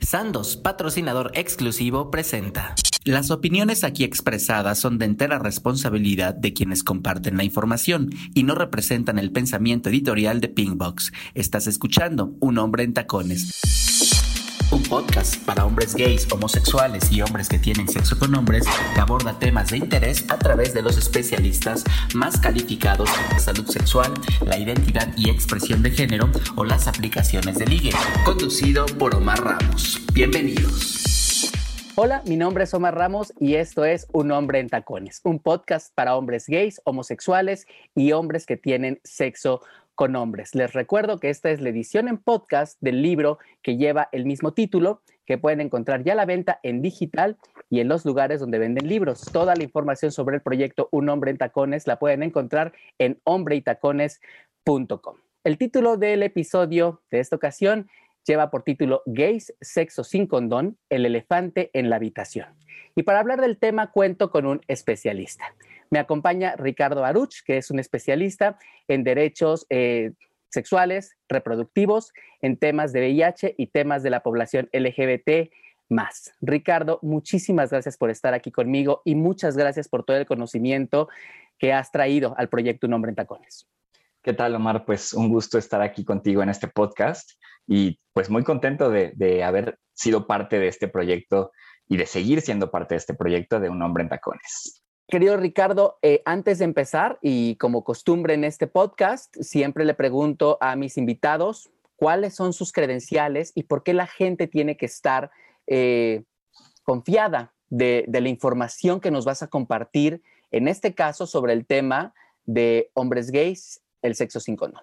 Sandos, patrocinador exclusivo, presenta. Las opiniones aquí expresadas son de entera responsabilidad de quienes comparten la información y no representan el pensamiento editorial de Pinkbox. Estás escuchando Un hombre en tacones un podcast para hombres gays, homosexuales y hombres que tienen sexo con hombres que aborda temas de interés a través de los especialistas más calificados en salud sexual, la identidad y expresión de género o las aplicaciones de ligue. Conducido por Omar Ramos. Bienvenidos. Hola, mi nombre es Omar Ramos y esto es Un Hombre en Tacones, un podcast para hombres gays, homosexuales y hombres que tienen sexo con hombres. Les recuerdo que esta es la edición en podcast del libro que lleva el mismo título, que pueden encontrar ya a la venta en digital y en los lugares donde venden libros. Toda la información sobre el proyecto Un hombre en tacones la pueden encontrar en hombreytacones.com. El título del episodio de esta ocasión lleva por título Gays, Sexo sin condón, el elefante en la habitación. Y para hablar del tema cuento con un especialista. Me acompaña Ricardo Aruch, que es un especialista en derechos eh, sexuales, reproductivos, en temas de VIH y temas de la población LGBT más. Ricardo, muchísimas gracias por estar aquí conmigo y muchas gracias por todo el conocimiento que has traído al proyecto Un Hombre en Tacones. ¿Qué tal, Omar? Pues un gusto estar aquí contigo en este podcast y pues muy contento de, de haber sido parte de este proyecto y de seguir siendo parte de este proyecto de Un Hombre en Tacones. Querido Ricardo, eh, antes de empezar, y como costumbre en este podcast, siempre le pregunto a mis invitados cuáles son sus credenciales y por qué la gente tiene que estar eh, confiada de, la información que nos vas a compartir, en este caso sobre el tema de hombres gays, el sexo sin condón.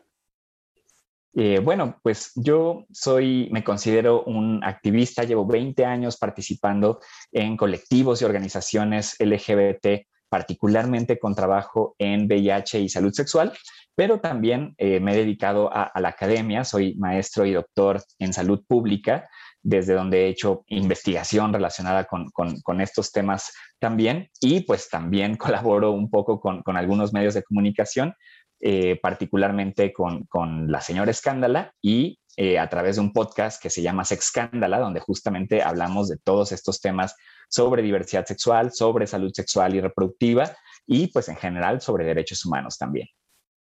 Eh, bueno, pues yo soy, me considero un activista, llevo 20 años participando en colectivos y organizaciones LGBT particularmente con trabajo en VIH y salud sexual, pero también eh, me he dedicado a, la academia, soy maestro y doctor en salud pública, desde donde he hecho investigación relacionada con, estos temas también, y pues también colaboro un poco con, algunos medios de comunicación, eh, particularmente con, la señora Escándala y eh, a través de un podcast que se llama Sex Escándala, donde justamente hablamos de todos estos temas sobre diversidad sexual, sobre salud sexual y reproductiva y pues en general sobre derechos humanos también.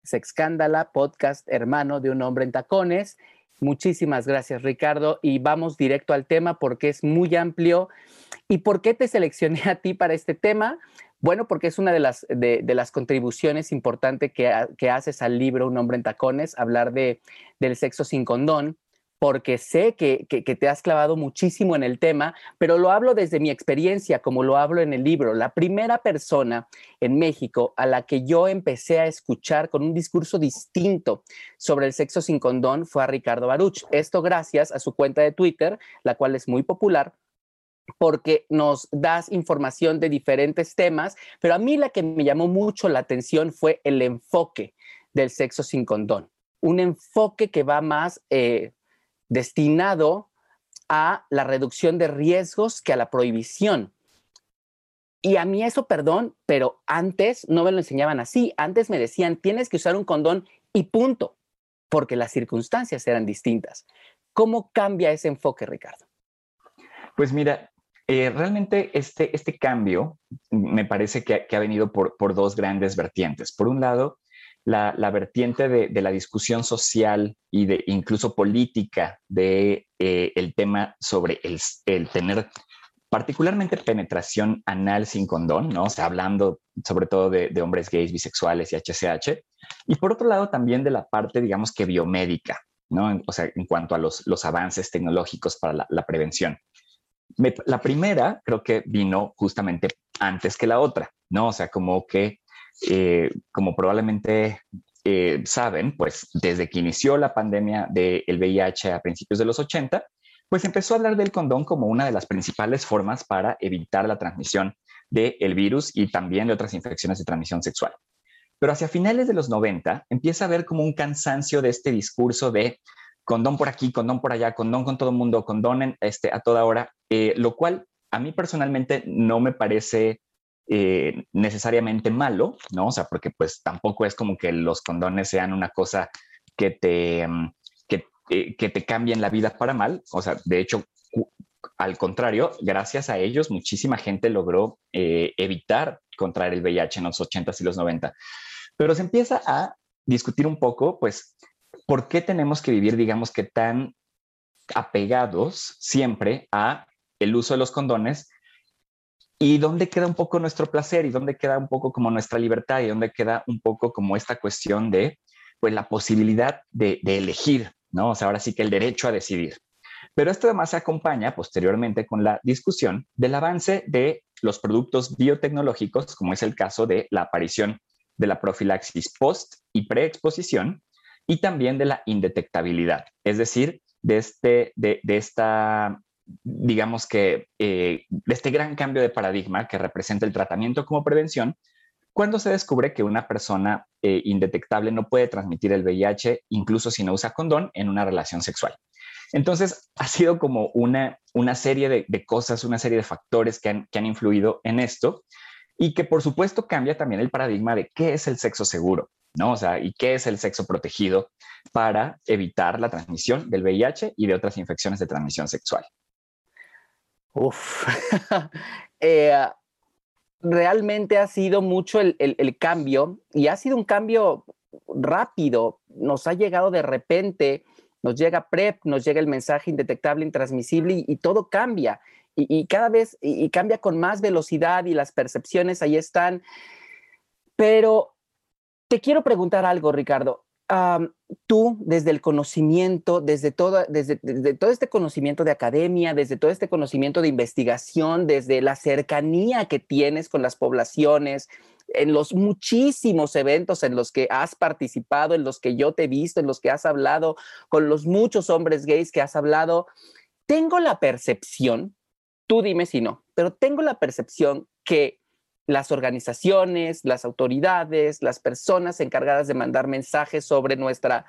Sexcándala, podcast hermano de un hombre en tacones. Muchísimas gracias Ricardo y vamos directo al tema porque es muy amplio. ¿Y por qué te seleccioné a ti para este tema? Bueno, porque es una de las, de, las contribuciones importantes que, que, haces al libro Un hombre en tacones, hablar de, del sexo sin condón porque sé que, te has clavado muchísimo en el tema, pero lo hablo desde mi experiencia, como lo hablo en el libro. La primera persona en México a la que yo empecé a escuchar con un discurso distinto sobre el sexo sin condón fue a Ricardo Baruch. Esto gracias a su cuenta de Twitter, la cual es muy popular porque nos das información de diferentes temas, pero a mí la que me llamó mucho la atención fue el enfoque del sexo sin condón. Un enfoque que va más eh, destinado a la reducción de riesgos que a la prohibición. Y a mí eso, perdón, pero antes no me lo enseñaban así. Antes me decían, tienes que usar un condón y punto, porque las circunstancias eran distintas. ¿Cómo cambia ese enfoque, Ricardo? Pues mira, eh, realmente este, este cambio me parece que, ha venido por, por dos grandes vertientes. Por un lado, la, vertiente de, la discusión social y de incluso política de eh, el tema sobre el, el, tener particularmente penetración anal sin condón, ¿no? O sea, hablando sobre todo de, hombres gays, bisexuales y HCH. Y por otro lado, también de la parte, digamos que biomédica, ¿no? o sea, en cuanto a los, los avances tecnológicos para la, prevención. La primera creo que vino justamente antes que la otra, ¿no? O sea, como que, eh, como probablemente eh, saben, pues desde que inició la pandemia del VIH a principios de los 80, pues empezó a hablar del condón como una de las principales formas para evitar la transmisión del virus y también de otras infecciones de transmisión sexual. Pero hacia finales de los 90 empieza a haber como un cansancio de este discurso de condón por aquí, condón por allá, condón con todo el mundo, condón este, a toda hora, eh, lo cual a mí personalmente no me parece eh, necesariamente malo, ¿no? O sea, porque pues tampoco es como que los condones sean una cosa que te, mm, eh, que te cambien la vida para mal. O sea, de hecho, al contrario, gracias a ellos, muchísima gente logró evitar contraer el VIH en los 80s y los 90. Pero se empieza a discutir un poco, pues, ¿por qué tenemos que vivir, digamos que tan apegados siempre a el uso de los condones y dónde queda un poco nuestro placer y dónde queda un poco como nuestra libertad y dónde queda un poco como esta cuestión de pues la posibilidad de, elegir, ¿no? O sea, ahora sí que el derecho a decidir. Pero esto además se acompaña posteriormente con la discusión del avance de los productos biotecnológicos, como es el caso de la aparición de la profilaxis post y preexposición y también de la indetectabilidad, es decir, de, este, de, esta, digamos que, eh, de este gran cambio de paradigma que representa el tratamiento como prevención, cuando se descubre que una persona eh, indetectable no puede transmitir el VIH, incluso si no usa condón, en una relación sexual. Entonces, ha sido como una, una serie de, cosas, una serie de factores que han, que han influido en esto y que por supuesto cambia también el paradigma de qué es el sexo seguro, ¿no? O sea, y qué es el sexo protegido para evitar la transmisión del VIH y de otras infecciones de transmisión sexual. Uf, eh, realmente ha sido mucho el, cambio y ha sido un cambio rápido. Nos ha llegado de repente, nos llega PrEP, nos llega el mensaje indetectable, intransmisible y, todo cambia. Y, cada vez y cambia con más velocidad y las percepciones ahí están. Pero te quiero preguntar algo, Ricardo. Tú, desde el conocimiento, desde, todo, desde, todo este conocimiento de academia, desde todo este conocimiento de investigación, desde la cercanía que tienes con las poblaciones, en los muchísimos eventos en los que has participado, en los que yo te he visto, en los que has hablado, con los muchos hombres gays que has hablado, tengo la percepción, tú dime si no, pero tengo la percepción que las organizaciones, las autoridades, las personas encargadas de mandar mensajes sobre nuestra,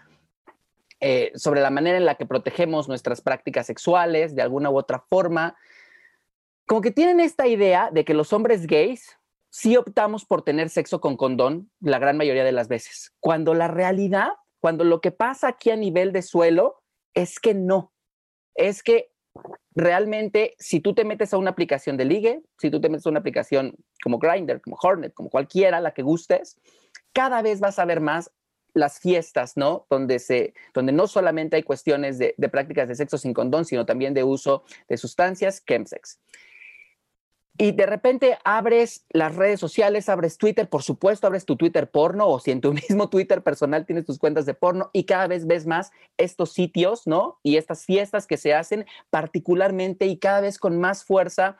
eh, sobre la manera en la que protegemos nuestras prácticas sexuales de alguna u otra forma, como que tienen esta idea de que los hombres gays sí optamos por tener sexo con condón la gran mayoría de las veces, cuando la realidad, cuando lo que pasa aquí a nivel de suelo es que no, es que realmente, si tú te metes a una aplicación de ligue, si tú te metes a una aplicación como Grindr, como Hornet, como cualquiera, la que gustes, cada vez vas a ver más las fiestas, ¿no? Donde, se, donde no solamente hay cuestiones de, de prácticas de sexo sin condón, sino también de uso de sustancias, chemsex. Y de repente abres las redes sociales, abres Twitter, por supuesto, abres tu Twitter porno o si en tu mismo Twitter personal tienes tus cuentas de porno y cada vez ves más estos sitios, ¿no? Y estas fiestas que se hacen particularmente y cada vez con más fuerza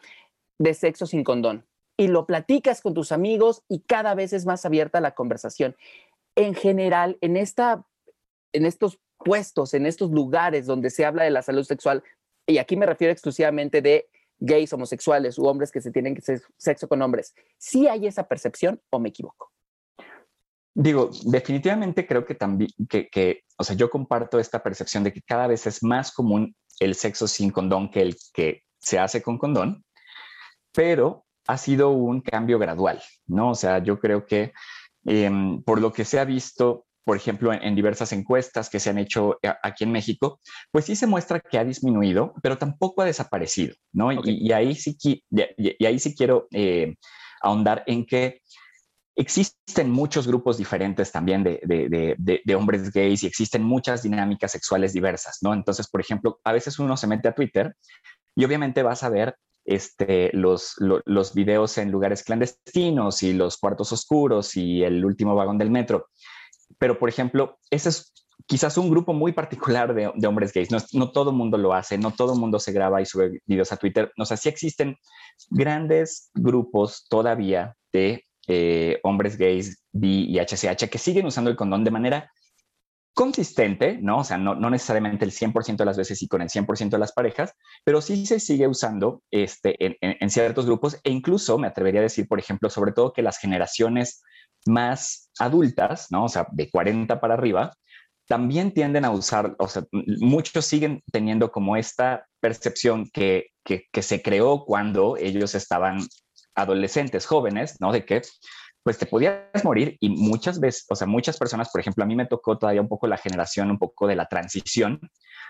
de sexo sin condón. Y lo platicas con tus amigos y cada vez es más abierta la conversación. En general, en, esta, en estos puestos, en estos lugares donde se habla de la salud sexual, y aquí me refiero exclusivamente de gays, homosexuales u hombres que se tienen que hacer sexo con hombres. ¿Sí hay esa percepción o me equivoco? Digo, definitivamente creo que también, que, o sea, yo comparto esta percepción de que cada vez es más común el sexo sin condón que el que se hace con condón, pero ha sido un cambio gradual, ¿no? O sea, yo creo que em, por lo que se ha visto, por ejemplo, en, diversas encuestas que se han hecho eh, aquí en México, pues sí se muestra que ha disminuido, pero tampoco ha desaparecido, ¿no? Y, ahí sí, y, ahí sí quiero eh, ahondar en que Existen muchos grupos diferentes también de, hombres gays y existen muchas dinámicas sexuales diversas, ¿no? Entonces, por ejemplo, a veces uno se mete a Twitter y obviamente vas a ver este, los, los videos en lugares clandestinos y los cuartos oscuros y el último vagón del metro. Pero, por ejemplo, ese es quizás un grupo muy particular de, hombres gays. No, no, todo el mundo lo hace, no todo el mundo se graba y sube videos a Twitter. O sea, sí existen grandes grupos todavía de eh, hombres gays, bi y HCH que siguen usando el condón de manera consistente, ¿no? O sea, no, no necesariamente el 100% de las veces y con el 100% de las parejas, pero sí se sigue usando este, en, en, ciertos grupos e incluso me atrevería a decir, por ejemplo, sobre todo que las generaciones más adultas, ¿no? O sea, de 40 para arriba, también tienden a usar, o sea, muchos siguen teniendo como esta percepción que, que, se creó cuando ellos estaban adolescentes, jóvenes, ¿no? De que pues te podías morir y muchas veces, o sea, muchas personas, por ejemplo, a mí me tocó todavía un poco la generación, un poco de la transición,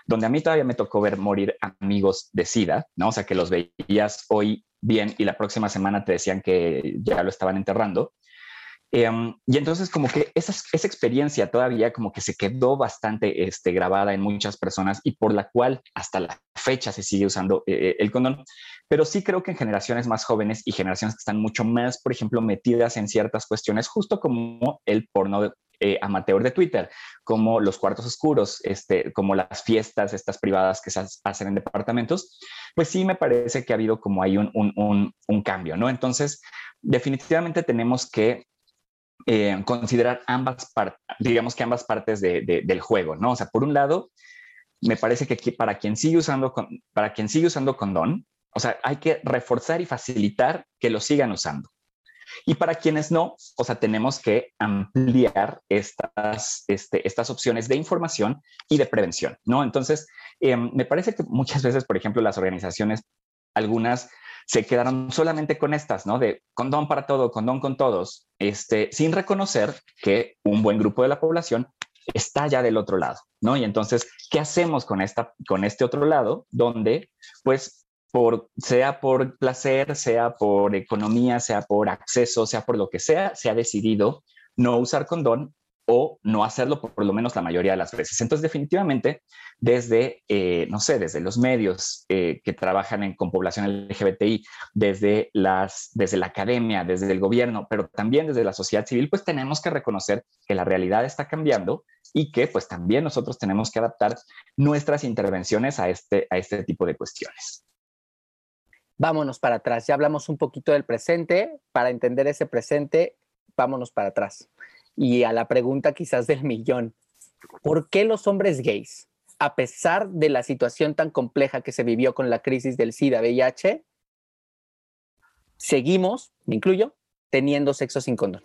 donde a mí todavía me tocó ver morir amigos de SIDA, ¿no? O sea, que los veías hoy bien y la próxima semana te decían que ya lo estaban enterrando. Em, y entonces como que esa, esa, experiencia todavía como que se quedó bastante este, grabada en muchas personas y por la cual hasta la fecha se sigue usando eh, el condón. Pero sí creo que en generaciones más jóvenes y generaciones que están mucho más, por ejemplo, metidas en ciertas cuestiones, justo como el porno eh, amateur de Twitter, como los cuartos oscuros, este, como las fiestas, estas privadas que se hacen en departamentos, pues sí me parece que ha habido como ahí un, un, un cambio, ¿no? Entonces, definitivamente tenemos que eh, considerar ambas partes, digamos que ambas partes del juego, ¿no? O sea, por un lado, me parece que para quien sigue usando, para quien sigue usando condón, o sea, hay que reforzar y facilitar que lo sigan usando. Y para quienes no, o sea, tenemos que ampliar estas, este, estas opciones de información y de prevención, ¿no? Entonces, em, me parece que muchas veces, por ejemplo, las organizaciones, algunas se quedaron solamente con estas, ¿no? De condón para todo, condón con todos, este, sin reconocer que un buen grupo de la población está ya del otro lado, ¿no? Y entonces, ¿qué hacemos con, esta, con este otro lado? Donde, pues, por, sea por placer, sea por economía, sea por acceso, sea por lo que sea, se ha decidido no usar condón o no hacerlo por, lo menos la mayoría de las veces. Entonces, definitivamente, desde, eh, no sé, desde los medios eh, que trabajan en, con población LGBTI, desde, las, desde la academia, desde el gobierno, pero también desde la sociedad civil, pues tenemos que reconocer que la realidad está cambiando y que pues también nosotros tenemos que adaptar nuestras intervenciones a este, a este tipo de cuestiones. Vámonos para atrás. Ya hablamos un poquito del presente. Para entender ese presente, vámonos para atrás y a la pregunta quizás del millón. ¿Por qué los hombres gays, a pesar de la situación tan compleja que se vivió con la crisis del SIDA-VIH, seguimos, me incluyo, teniendo sexo sin condón?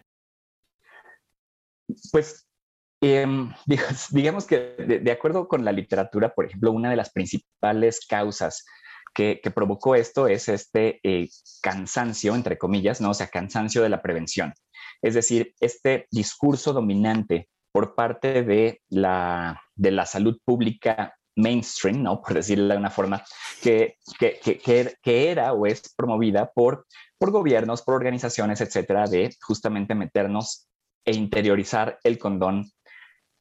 Pues em, digamos que de, acuerdo con la literatura, por ejemplo, una de las principales causas que, provocó esto es este eh, cansancio, entre comillas, ¿no? O sea, cansancio de la prevención. Es decir, este discurso dominante por parte de la, de la salud pública mainstream, ¿no? Por decirlo de una forma, que, que, que, que, era o es promovida por, por gobiernos, por organizaciones, etcétera, de justamente meternos e interiorizar el condón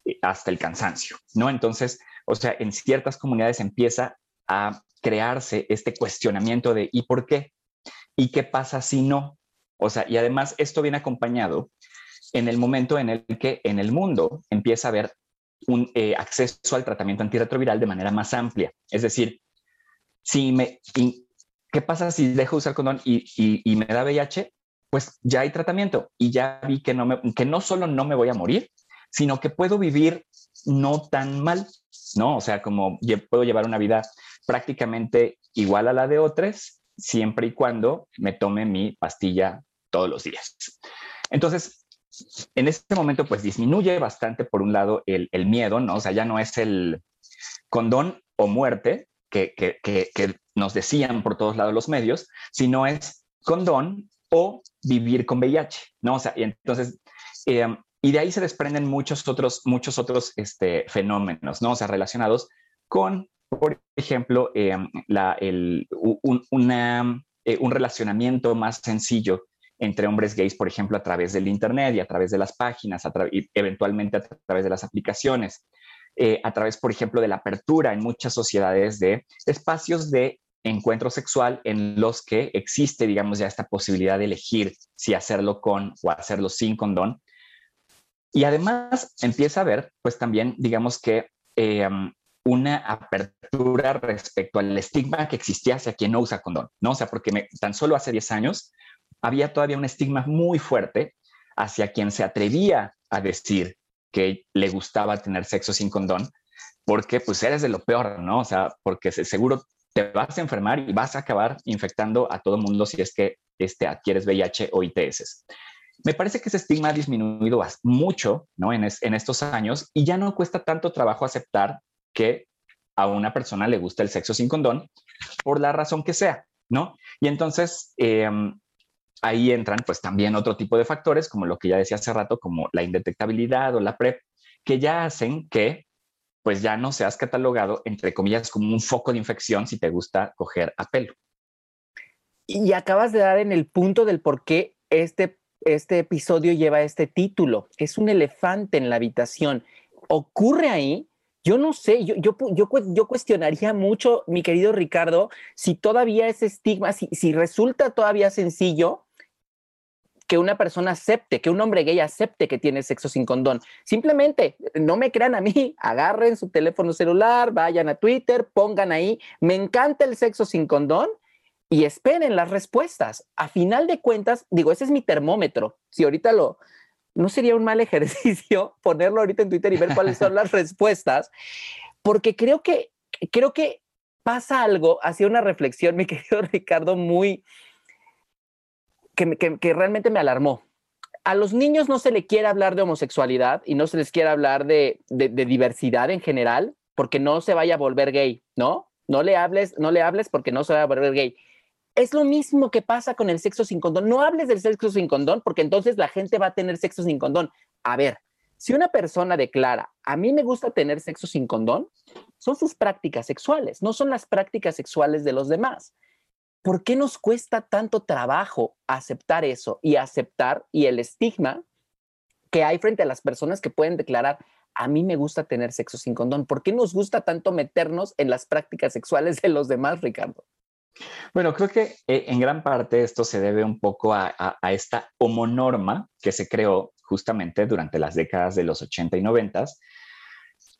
eh, hasta el cansancio, ¿no? Entonces, o sea, en ciertas comunidades empieza a crearse este cuestionamiento de ¿y por qué? ¿Y qué pasa si no? O sea, y además esto viene acompañado en el momento en el que en el mundo empieza a haber un eh, acceso al tratamiento antirretroviral de manera más amplia. Es decir, si me, ¿qué pasa si dejo de usar condón y, y, me da VIH? Pues ya hay tratamiento y ya vi que no, me, que no solo no me voy a morir, sino que puedo vivir no tan mal, ¿no? O sea, como puedo llevar una vida prácticamente igual a la de otras, siempre y cuando me tome mi pastilla todos los días. Entonces, en este momento, pues disminuye bastante, por un lado, el, miedo, ¿no? O sea, ya no es el condón o muerte que, nos decían por todos lados los medios, sino es condón o vivir con VIH, ¿no? O sea, y entonces, eh, y de ahí se desprenden muchos otros, muchos otros este, fenómenos, ¿no? O sea, relacionados con, por ejemplo, eh, la, el, un, una, eh, un relacionamiento más sencillo entre hombres gays, por ejemplo, a través del Internet y a través de las páginas, y eventualmente a través de las aplicaciones, a través, por ejemplo, de la apertura en muchas sociedades de espacios de encuentro sexual en los que existe, digamos, ya esta posibilidad de elegir si hacerlo con o hacerlo sin condón. Y además empieza a haber, pues también, digamos que eh, una apertura respecto al estigma que existía hacia quien no usa condón, ¿no? O sea, porque tan solo hace 10 años había todavía un estigma muy fuerte hacia quien se atrevía a decir que le gustaba tener sexo sin condón, porque pues eres de lo peor, ¿no? O sea, porque seguro te vas a enfermar y vas a acabar infectando a todo mundo si es que este, adquieres VIH o ITS. Me parece que ese estigma ha disminuido mucho ¿no? en, en estos años y ya no cuesta tanto trabajo aceptar que a una persona le gusta el sexo sin condón por la razón que sea, ¿no? Y entonces, em, ahí entran pues también otro tipo de factores, como lo que ya decía hace rato, como la indetectabilidad o la PrEP, que ya hacen que pues ya no seas catalogado, entre comillas, como un foco de infección si te gusta coger a pelo. Y acabas de dar en el punto del por qué este, este episodio lleva este título. Es un elefante en la habitación. Ocurre ahí yo no sé, yo, yo, yo, yo, cuestionaría mucho, mi querido Ricardo, si todavía ese estigma, si, si resulta todavía sencillo que una persona acepte, que un hombre gay acepte que tiene sexo sin condón. Simplemente, no me crean a mí, agarren su teléfono celular, vayan a Twitter, pongan ahí, me encanta el sexo sin condón y esperen las respuestas. A final de cuentas, digo, ese es mi termómetro. Si ahorita lo, no sería un mal ejercicio ponerlo ahorita en Twitter y ver cuáles son las respuestas, porque creo que, creo que pasa algo, hacía una reflexión, mi querido Ricardo, muy, que, realmente me alarmó. A los niños no se le quiere hablar de homosexualidad y no se les quiere hablar de, diversidad en general porque no se vaya a volver gay, ¿no? No le hables, no le hables porque no se va a volver gay. Es lo mismo que pasa con el sexo sin condón. No hables del sexo sin condón porque entonces la gente va a tener sexo sin condón. A ver, si una persona declara, a mí me gusta tener sexo sin condón, son sus prácticas sexuales, no son las prácticas sexuales de los demás. ¿Por qué nos cuesta tanto trabajo aceptar eso y aceptar y el estigma que hay frente a las personas que pueden declarar, a mí me gusta tener sexo sin condón? ¿Por qué nos gusta tanto meternos en las prácticas sexuales de los demás, Ricardo? Bueno, creo que eh, en gran parte esto se debe un poco a, a esta homonorma que se creó justamente durante las décadas de los 80 y 90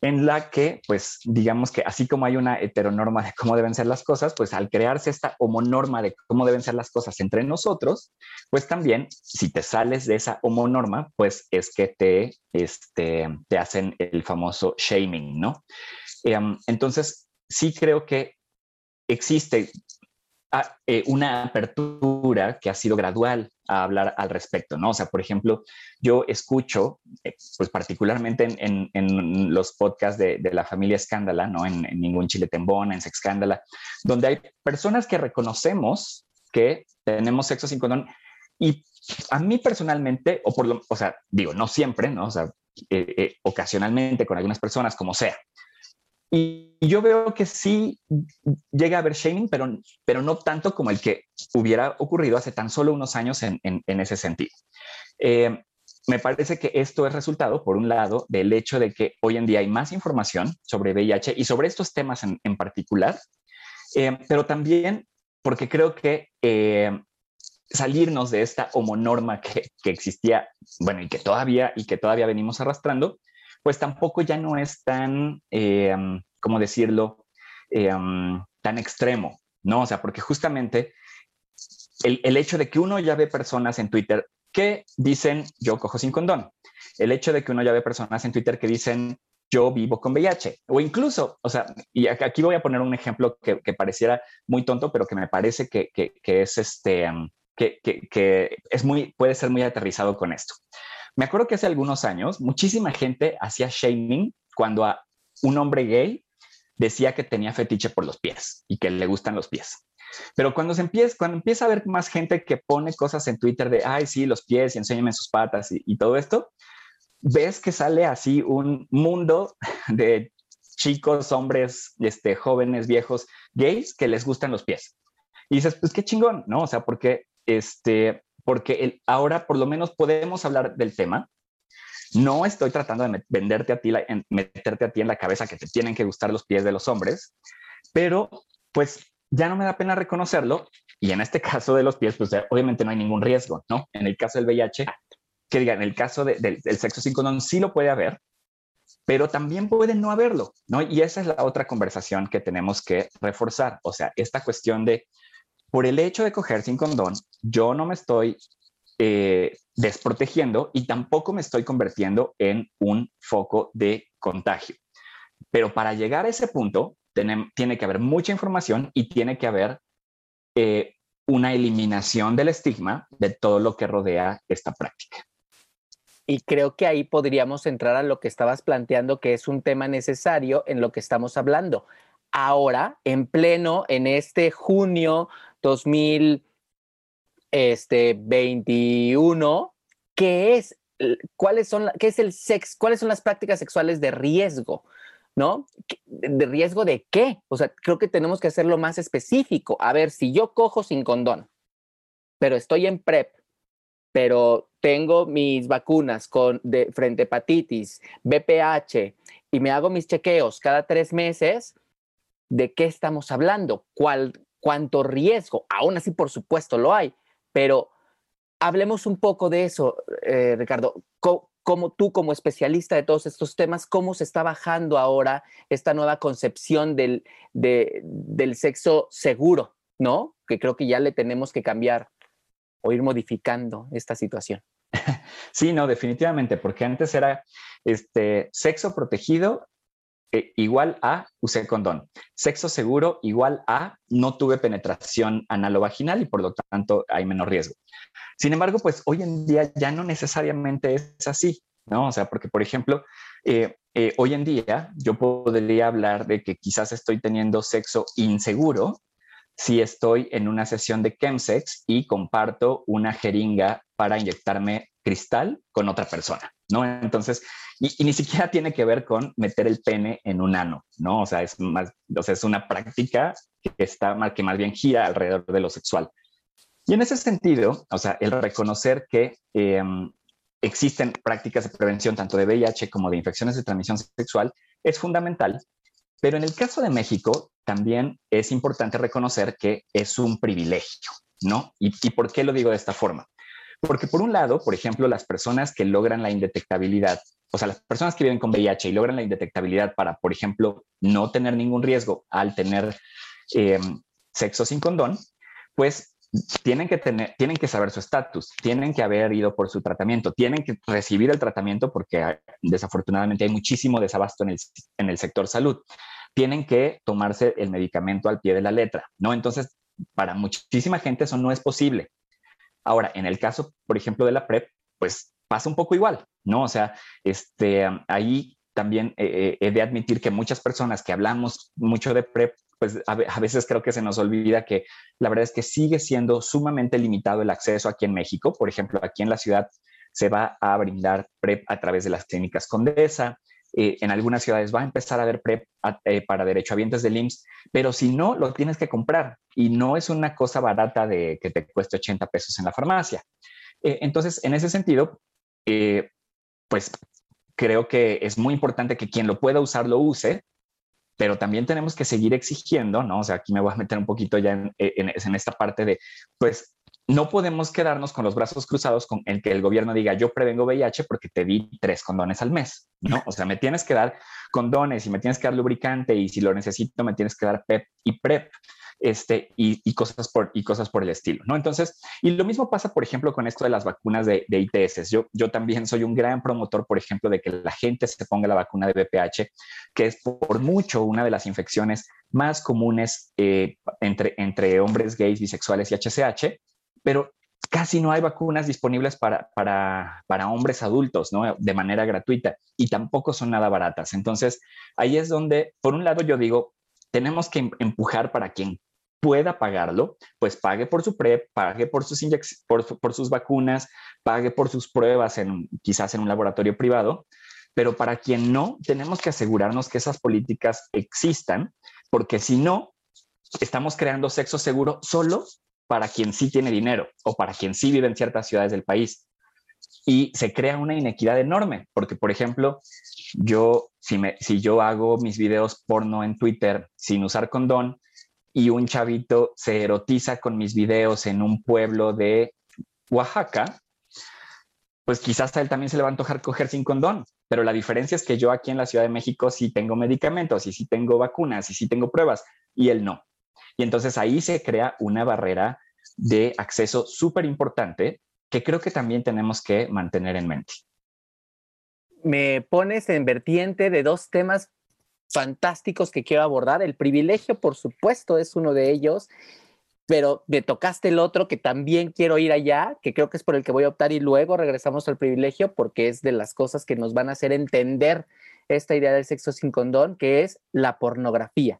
en la que, pues, digamos que así como hay una heteronorma de cómo deben ser las cosas, pues al crearse esta homonorma de cómo deben ser las cosas entre nosotros, pues también, si te sales de esa homonorma, pues es que te, este, te hacen el famoso shaming, ¿no? Em, entonces, sí creo que existe eh, una apertura que ha sido gradual a hablar al respecto, ¿no? O sea, por ejemplo, yo escucho, eh, pues particularmente en, los podcasts de, la familia Escándala, ¿no? En, Ningún Chile Tembón, en Sexcándala, donde hay personas que reconocemos que tenemos sexo sin condón y a mí personalmente, o por lo, o sea, digo, no siempre, ¿no? O sea, eh, ocasionalmente con algunas personas, como sea, y yo veo que sí llega a haber shaming, pero, pero no tanto como el que hubiera ocurrido hace tan solo unos años en, en, ese sentido. Eh, me parece que esto es resultado, por un lado, del hecho de que hoy en día hay más información sobre VIH y sobre estos temas en, en particular, eh, pero también porque creo que eh, salirnos de esta homonorma que, que existía, bueno, y que todavía, y que todavía venimos arrastrando, pues tampoco ya no es tan, eh, ¿cómo decirlo?, eh, tan extremo, ¿no? O sea, porque justamente el, el, hecho de que uno ya ve personas en Twitter que dicen, yo cojo sin condón, el hecho de que uno ya ve personas en Twitter que dicen, yo vivo con VIH. O incluso, o sea, y aquí voy a poner un ejemplo que, pareciera muy tonto, pero que me parece que, que, es este, que, es muy, puede ser muy aterrizado con esto. Me acuerdo que hace algunos años muchísima gente hacía shaming cuando a un hombre gay decía que tenía fetiche por los pies y que le gustan los pies. Pero cuando se empieza, a haber más gente que pone cosas en Twitter de, ay, sí, los pies y enséñame sus patas y, y todo esto, ves que sale así un mundo de chicos, hombres, este, jóvenes, viejos, gays que les gustan los pies. Y dices, pues qué chingón, ¿no? O sea, porque, este, porque el, ahora por lo menos podemos hablar del tema. No estoy tratando de venderte a ti, meterte a ti en la cabeza que te tienen que gustar los pies de los hombres, pero pues ya no me da pena reconocerlo. Y en este caso de los pies, pues obviamente no hay ningún riesgo, ¿no? En el caso del VIH, que diga, en el caso del sexo sin condón sí lo puede haber, pero también puede no haberlo, ¿no? Y esa es la otra conversación que tenemos que reforzar, o sea, esta cuestión de, por el hecho de coger sin condón, yo no me estoy eh, desprotegiendo y tampoco me estoy convirtiendo en un foco de contagio. Pero para llegar a ese punto, tiene, que haber mucha información y tiene que haber eh, una eliminación del estigma de todo lo que rodea esta práctica. Y creo que ahí podríamos entrar a lo que estabas planteando, que es un tema necesario en lo que estamos hablando. Ahora, en pleno, en este junio 2021, este, ¿qué es, cuáles son, qué es el sex, cuáles son las prácticas sexuales de riesgo? ¿no? ¿De riesgo de qué? O sea, creo que tenemos que hacerlo más específico. A ver, si yo cojo sin condón, pero estoy en PrEP, pero tengo mis vacunas con, de, frente a hepatitis, BPH y me hago mis chequeos cada tres meses, ¿de qué estamos hablando? ¿Cuál, ¿Cuánto riesgo? Aún así, por supuesto, lo hay, pero hablemos un poco de eso, eh, Ricardo. como tú, como especialista de todos estos temas, cómo se está bajando ahora esta nueva concepción del, del sexo seguro, ¿no? Que creo que ya le tenemos que cambiar o ir modificando esta situación. Sí, no, definitivamente, porque antes era este sexo protegido eh, igual a usé condón, sexo seguro igual a no tuve penetración analo-vaginal y por lo tanto hay menos riesgo. Sin embargo, pues hoy en día ya no necesariamente es así, ¿no? O sea, porque por ejemplo, eh, eh, hoy en día yo podría hablar de que quizás estoy teniendo sexo inseguro si estoy en una sesión de chemsex y comparto una jeringa para inyectarme cristal con otra persona, ¿no? Entonces, y, ni siquiera tiene que ver con meter el pene en un ano, ¿no? O sea, es más, o sea, es una práctica que está mal, que más bien gira alrededor de lo sexual. Y en ese sentido, o sea, el reconocer que em, existen prácticas de prevención tanto de VIH como de infecciones de transmisión sexual es fundamental pero en el caso de México, también es importante reconocer que es un privilegio, ¿no? ¿Y, por qué lo digo de esta forma? Porque por un lado, por ejemplo, las personas que logran la indetectabilidad, o sea, las personas que viven con VIH y logran la indetectabilidad para, por ejemplo, no tener ningún riesgo al tener em, sexo sin condón, pues tienen que, tener, tienen que saber su estatus, tienen que haber ido por su tratamiento, tienen que recibir el tratamiento porque desafortunadamente hay muchísimo desabasto en el, en el sector salud. Tienen que tomarse el medicamento al pie de la letra, ¿no? Entonces, para muchísima gente eso no es posible. Ahora, en el caso, por ejemplo, de la PrEP, pues pasa un poco igual, ¿no? O sea, este, ahí también eh, eh, he de admitir que muchas personas que hablamos mucho de PrEP pues a, veces creo que se nos olvida que la verdad es que sigue siendo sumamente limitado el acceso aquí en México. Por ejemplo, aquí en la ciudad se va a brindar PrEP a través de las clínicas Condesa. Eh, en algunas ciudades va a empezar a haber PrEP eh, para derechohabientes del IMSS, pero si no, lo tienes que comprar y no es una cosa barata de que te cueste 80 pesos en la farmacia. Eh, entonces, en ese sentido, pues creo que es muy importante que quien lo pueda usar lo use, pero también tenemos que seguir exigiendo, ¿no? O sea, aquí me voy a meter un poquito ya en, esta parte de, pues, no podemos quedarnos con los brazos cruzados con el que el gobierno diga yo prevengo VIH porque te di tres condones al mes, ¿no? O sea, me tienes que dar condones y me tienes que dar lubricante y si lo necesito me tienes que dar PEP y PrEP este, y, cosas por, y cosas por el estilo, ¿no? Entonces, y lo mismo pasa, por ejemplo, con esto de las vacunas de, ITS. Yo, yo también soy un gran promotor, por ejemplo, de que la gente se ponga la vacuna de BPH, que es por mucho una de las infecciones más comunes eh, entre, entre hombres gays, bisexuales y HCH, pero casi no hay vacunas disponibles para, para, para, hombres adultos, ¿no? De manera gratuita y tampoco son nada baratas. Entonces, ahí es donde, por un lado, yo digo, tenemos que em, empujar para quien pueda pagarlo, pues pague por su PrEP, pague por sus, por, por sus vacunas, pague por sus pruebas en, quizás en un laboratorio privado, pero para quien no, tenemos que asegurarnos que esas políticas existan, porque si no, estamos creando sexo seguro solo para quien sí tiene dinero o para quien sí vive en ciertas ciudades del país. Y se crea una inequidad enorme, porque, por ejemplo, yo, si, me, si yo hago mis videos porno en Twitter sin usar condón, y un chavito se erotiza con mis videos en un pueblo de Oaxaca, pues quizás a él también se le va a antojar coger sin condón. Pero la diferencia es que yo aquí en la Ciudad de México sí tengo medicamentos y sí tengo vacunas y sí tengo pruebas y él no. Y entonces ahí se crea una barrera de acceso súper importante que creo que también tenemos que mantener en mente. Me pones en vertiente de dos temas fantásticos que quiero abordar. El privilegio, por supuesto, es uno de ellos, pero me tocaste el otro que también quiero ir allá, que creo que es por el que voy a optar y luego regresamos al privilegio porque es de las cosas que nos van a hacer entender esta idea del sexo sin condón, que es la pornografía.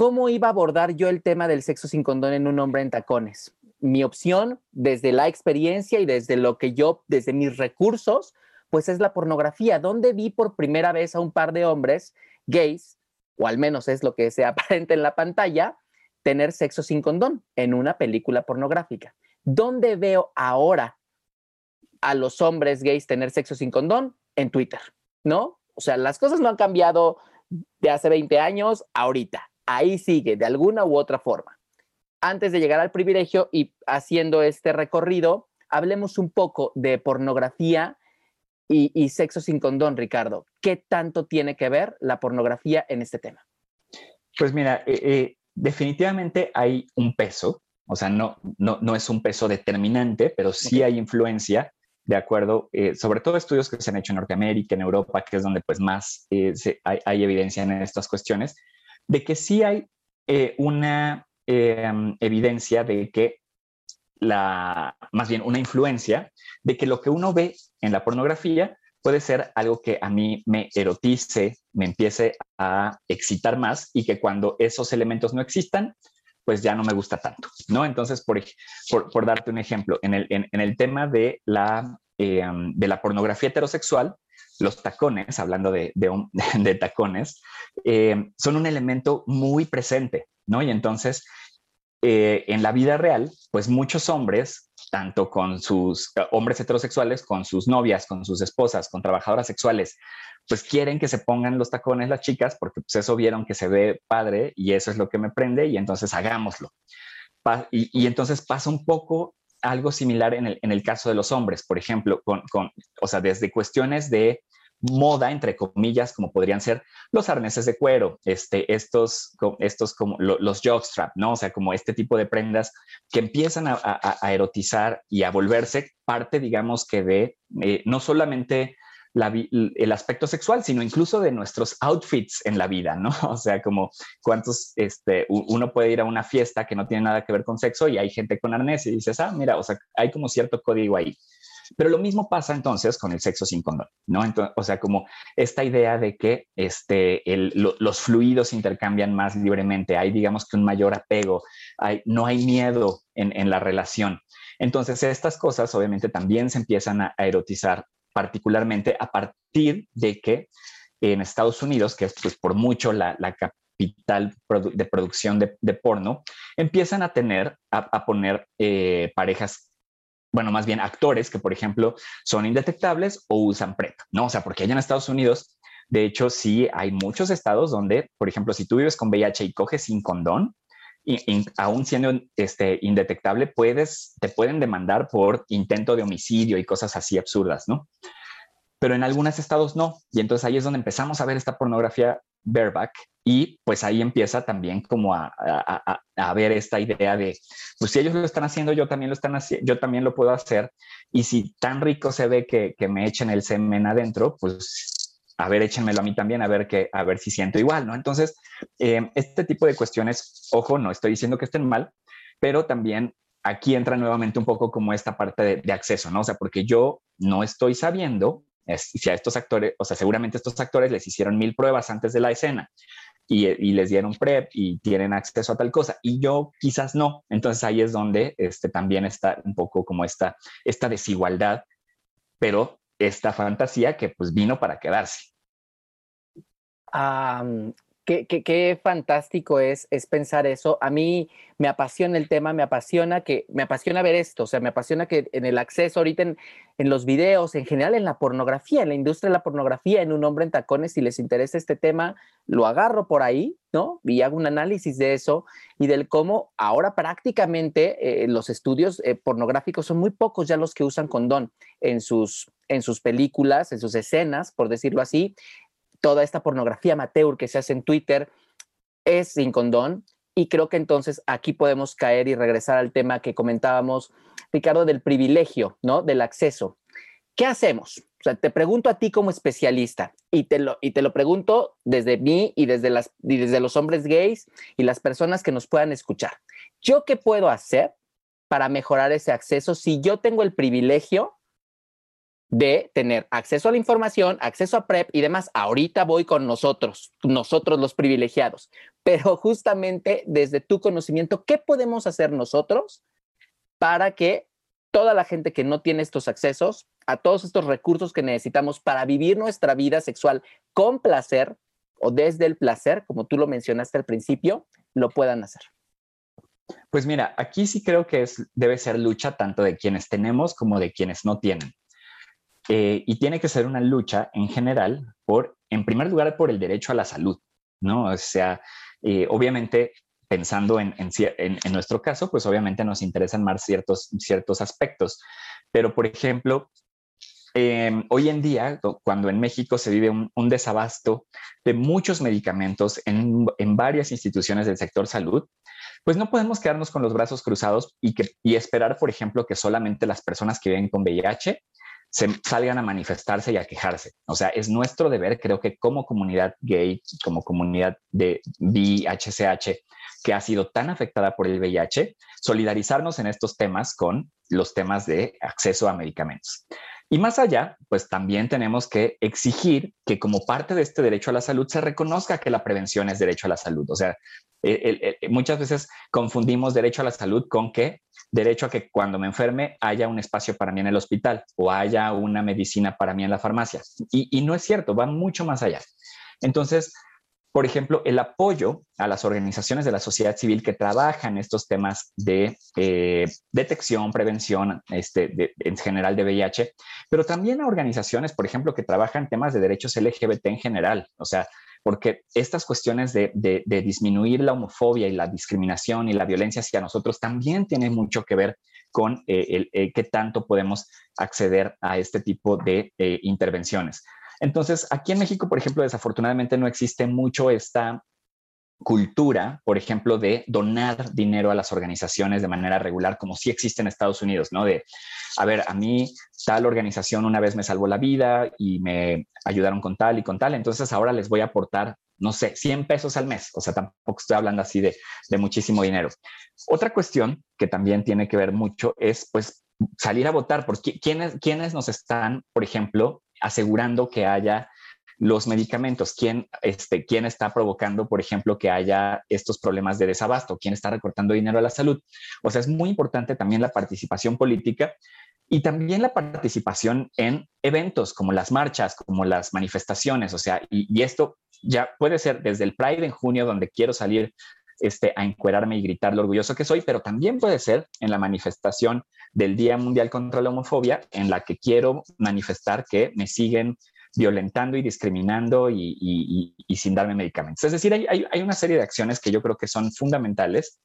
¿Cómo iba a abordar yo el tema del sexo sin condón en un hombre en tacones? Mi opción, desde la experiencia y desde lo que yo, desde mis recursos, pues es la pornografía, donde vi por primera vez a un par de hombres gays, o al menos es lo que se aparenta en la pantalla, tener sexo sin condón en una película pornográfica. ¿Dónde veo ahora a los hombres gays tener sexo sin condón? En Twitter, ¿no? O sea, las cosas no han cambiado de hace 20 años ahorita ahí sigue de alguna u otra forma. Antes de llegar al privilegio y haciendo este recorrido, hablemos un poco de pornografía y, sexo sin condón, Ricardo. ¿Qué tanto tiene que ver la pornografía en este tema? Pues mira, eh, eh, definitivamente hay un peso, o sea, no, no, es un peso determinante, pero sí hay influencia, de acuerdo, eh, sobre todo estudios que se han hecho en Norteamérica, en Europa, que es donde pues más hay, evidencia en estas cuestiones, de que sí hay eh, una em, evidencia de que la, más bien una influencia de que lo que uno ve en la pornografía puede ser algo que a mí me erotice, me empiece a excitar más y que cuando esos elementos no existan, pues ya no me gusta tanto, ¿no? Entonces, por, por, darte un ejemplo, en el, en, el tema de la, em, de la pornografía heterosexual, los tacones, hablando de, tacones, eh, son un elemento muy presente, ¿no? Y entonces eh, en la vida real, pues muchos hombres, tanto con sus eh, hombres heterosexuales, con sus novias, con sus esposas, con trabajadoras sexuales, pues quieren que se pongan los tacones las chicas porque pues eso vieron que se ve padre y eso es lo que me prende y entonces hagámoslo. y, entonces pasa un poco algo similar en el, caso de los hombres, por ejemplo, con, o sea, desde cuestiones de moda, entre comillas, como podrían ser los arneses de cuero, este, estos, estos como los jockstrap, ¿no? O sea, como este tipo de prendas que empiezan a, erotizar y a volverse parte, digamos, que de eh, no solamente el aspecto sexual, sino incluso de nuestros outfits en la vida, ¿no? O sea, como cuántos, este, uno puede ir a una fiesta que no tiene nada que ver con sexo y hay gente con arnés y dices, ah, mira, o sea, hay como cierto código ahí. Pero lo mismo pasa entonces con el sexo sin condón, ¿no? o sea, como esta idea de que este, los fluidos intercambian más libremente, hay digamos que un mayor apego, hay, no hay miedo en, la relación. Entonces, estas cosas obviamente también se empiezan a, erotizar, particularmente a partir de que en Estados Unidos, que es pues, por mucho la, capital de producción de, porno, empiezan a tener, a, poner eh, parejas bueno, más bien actores que, por ejemplo, son indetectables o usan PrEP, ¿no? O sea, porque allá en Estados Unidos, de hecho, sí hay muchos estados donde, por ejemplo, si tú vives con VIH y coges sin condón, y, aún siendo este, indetectable, puedes, te pueden demandar por intento de homicidio y cosas así absurdas, ¿no? Pero en algunos estados no. Y entonces ahí es donde empezamos a ver esta pornografía bareback y pues ahí empieza también como a, a, ver esta idea de, pues si ellos lo están haciendo, yo también lo están yo también lo puedo hacer. Y si tan rico se ve que, que me echen el semen adentro, pues a ver, échenmelo a mí también, a ver, que, a ver si siento igual, ¿no? Entonces, eh, este tipo de cuestiones, ojo, no estoy diciendo que estén mal, pero también aquí entra nuevamente un poco como esta parte de, de acceso, ¿no? O sea, porque yo no estoy sabiendo si a estos actores, o sea, seguramente estos actores les hicieron mil pruebas antes de la escena y, les dieron PrEP y tienen acceso a tal cosa y yo quizás no. Entonces ahí es donde este, también está un poco como esta, esta desigualdad, pero esta fantasía que pues vino para quedarse. Qué, fantástico es, es pensar eso. A mí me apasiona el tema, me apasiona que me apasiona ver esto, o sea, me apasiona que en el acceso ahorita en, los videos, en general en la pornografía, en la industria de la pornografía, en un hombre en tacones, si les interesa este tema, lo agarro por ahí, ¿no? Y hago un análisis de eso y del cómo ahora prácticamente eh, los estudios eh, pornográficos son muy pocos ya los que usan condón en sus en sus películas, en sus escenas, por decirlo así toda esta pornografía amateur que se hace en Twitter es sin condón. Y creo que entonces aquí podemos caer y regresar al tema que comentábamos, Ricardo, del privilegio, ¿no? Del acceso. ¿Qué hacemos? O sea, te pregunto a ti como especialista y te lo, y te lo pregunto desde mí y desde, las, y desde los hombres gays y las personas que nos puedan escuchar. ¿Yo qué puedo hacer para mejorar ese acceso si yo tengo el privilegio de tener acceso a la información, acceso a PrEP y demás. Ahorita voy con nosotros, nosotros los privilegiados, pero justamente desde tu conocimiento, ¿qué podemos hacer nosotros para que toda la gente que no tiene estos accesos a todos estos recursos que necesitamos para vivir nuestra vida sexual con placer o desde el placer, como tú lo mencionaste al principio, lo puedan hacer? Pues mira, aquí sí creo que es, debe ser lucha tanto de quienes tenemos como de quienes no tienen. Eh, y tiene que ser una lucha en general por, en primer lugar, por el derecho a la salud, ¿no? O sea, eh, obviamente pensando en, en, nuestro caso, pues obviamente nos interesan más ciertos, ciertos aspectos. Pero, por ejemplo, em, hoy en día, cuando en México se vive un, desabasto de muchos medicamentos en, en, varias instituciones del sector salud, pues no podemos quedarnos con los brazos cruzados y, que, y esperar, por ejemplo, que solamente las personas que viven con VIH se salgan a manifestarse y a quejarse. O sea, es nuestro deber, creo que como comunidad gay, como comunidad de VHCH, que ha sido tan afectada por el VIH, solidarizarnos en estos temas con los temas de acceso a medicamentos. Y más allá, pues también tenemos que exigir que como parte de este derecho a la salud se reconozca que la prevención es derecho a la salud. O sea, muchas veces confundimos derecho a la salud con que derecho a que cuando me enferme haya un espacio para mí en el hospital o haya una medicina para mí en la farmacia. Y, no es cierto, va mucho más allá. Entonces, por ejemplo, el apoyo a las organizaciones de la sociedad civil que trabajan estos temas de eh, detección, prevención, este, en general de VIH, pero también a organizaciones, por ejemplo, que trabajan temas de derechos LGBT en general. O sea, porque estas cuestiones de, disminuir la homofobia y la discriminación y la violencia hacia nosotros también tienen mucho que ver con eh, el, eh, qué tanto podemos acceder a este tipo de intervenciones. Entonces, aquí en México, por ejemplo, desafortunadamente no existe mucho esta cultura, por ejemplo, de donar dinero a las organizaciones de manera regular, como sí existe en Estados Unidos, ¿no? De, a ver, a mí tal organización una vez me salvó la vida y me ayudaron con tal y con tal, entonces ahora les voy a aportar, no sé, 100 pesos al mes, o sea, tampoco estoy hablando así de, de muchísimo dinero. Otra cuestión que también tiene que ver mucho es, pues, salir a votar, porque ¿quiénes, quiénes nos están, por ejemplo, asegurando que haya los medicamentos, quién, este, quién está provocando, por ejemplo, que haya estos problemas de desabasto, quién está recortando dinero a la salud. O sea, es muy importante también la participación política y también la participación en eventos como las marchas, como las manifestaciones. O sea, y, y esto ya puede ser desde el Pride en junio, donde quiero salir este, a encuerarme y gritar lo orgulloso que soy, pero también puede ser en la manifestación del Día Mundial contra la Homofobia, en la que quiero manifestar que me siguen violentando y discriminando y, sin darme medicamentos. Es decir, hay, una serie de acciones que yo creo que son fundamentales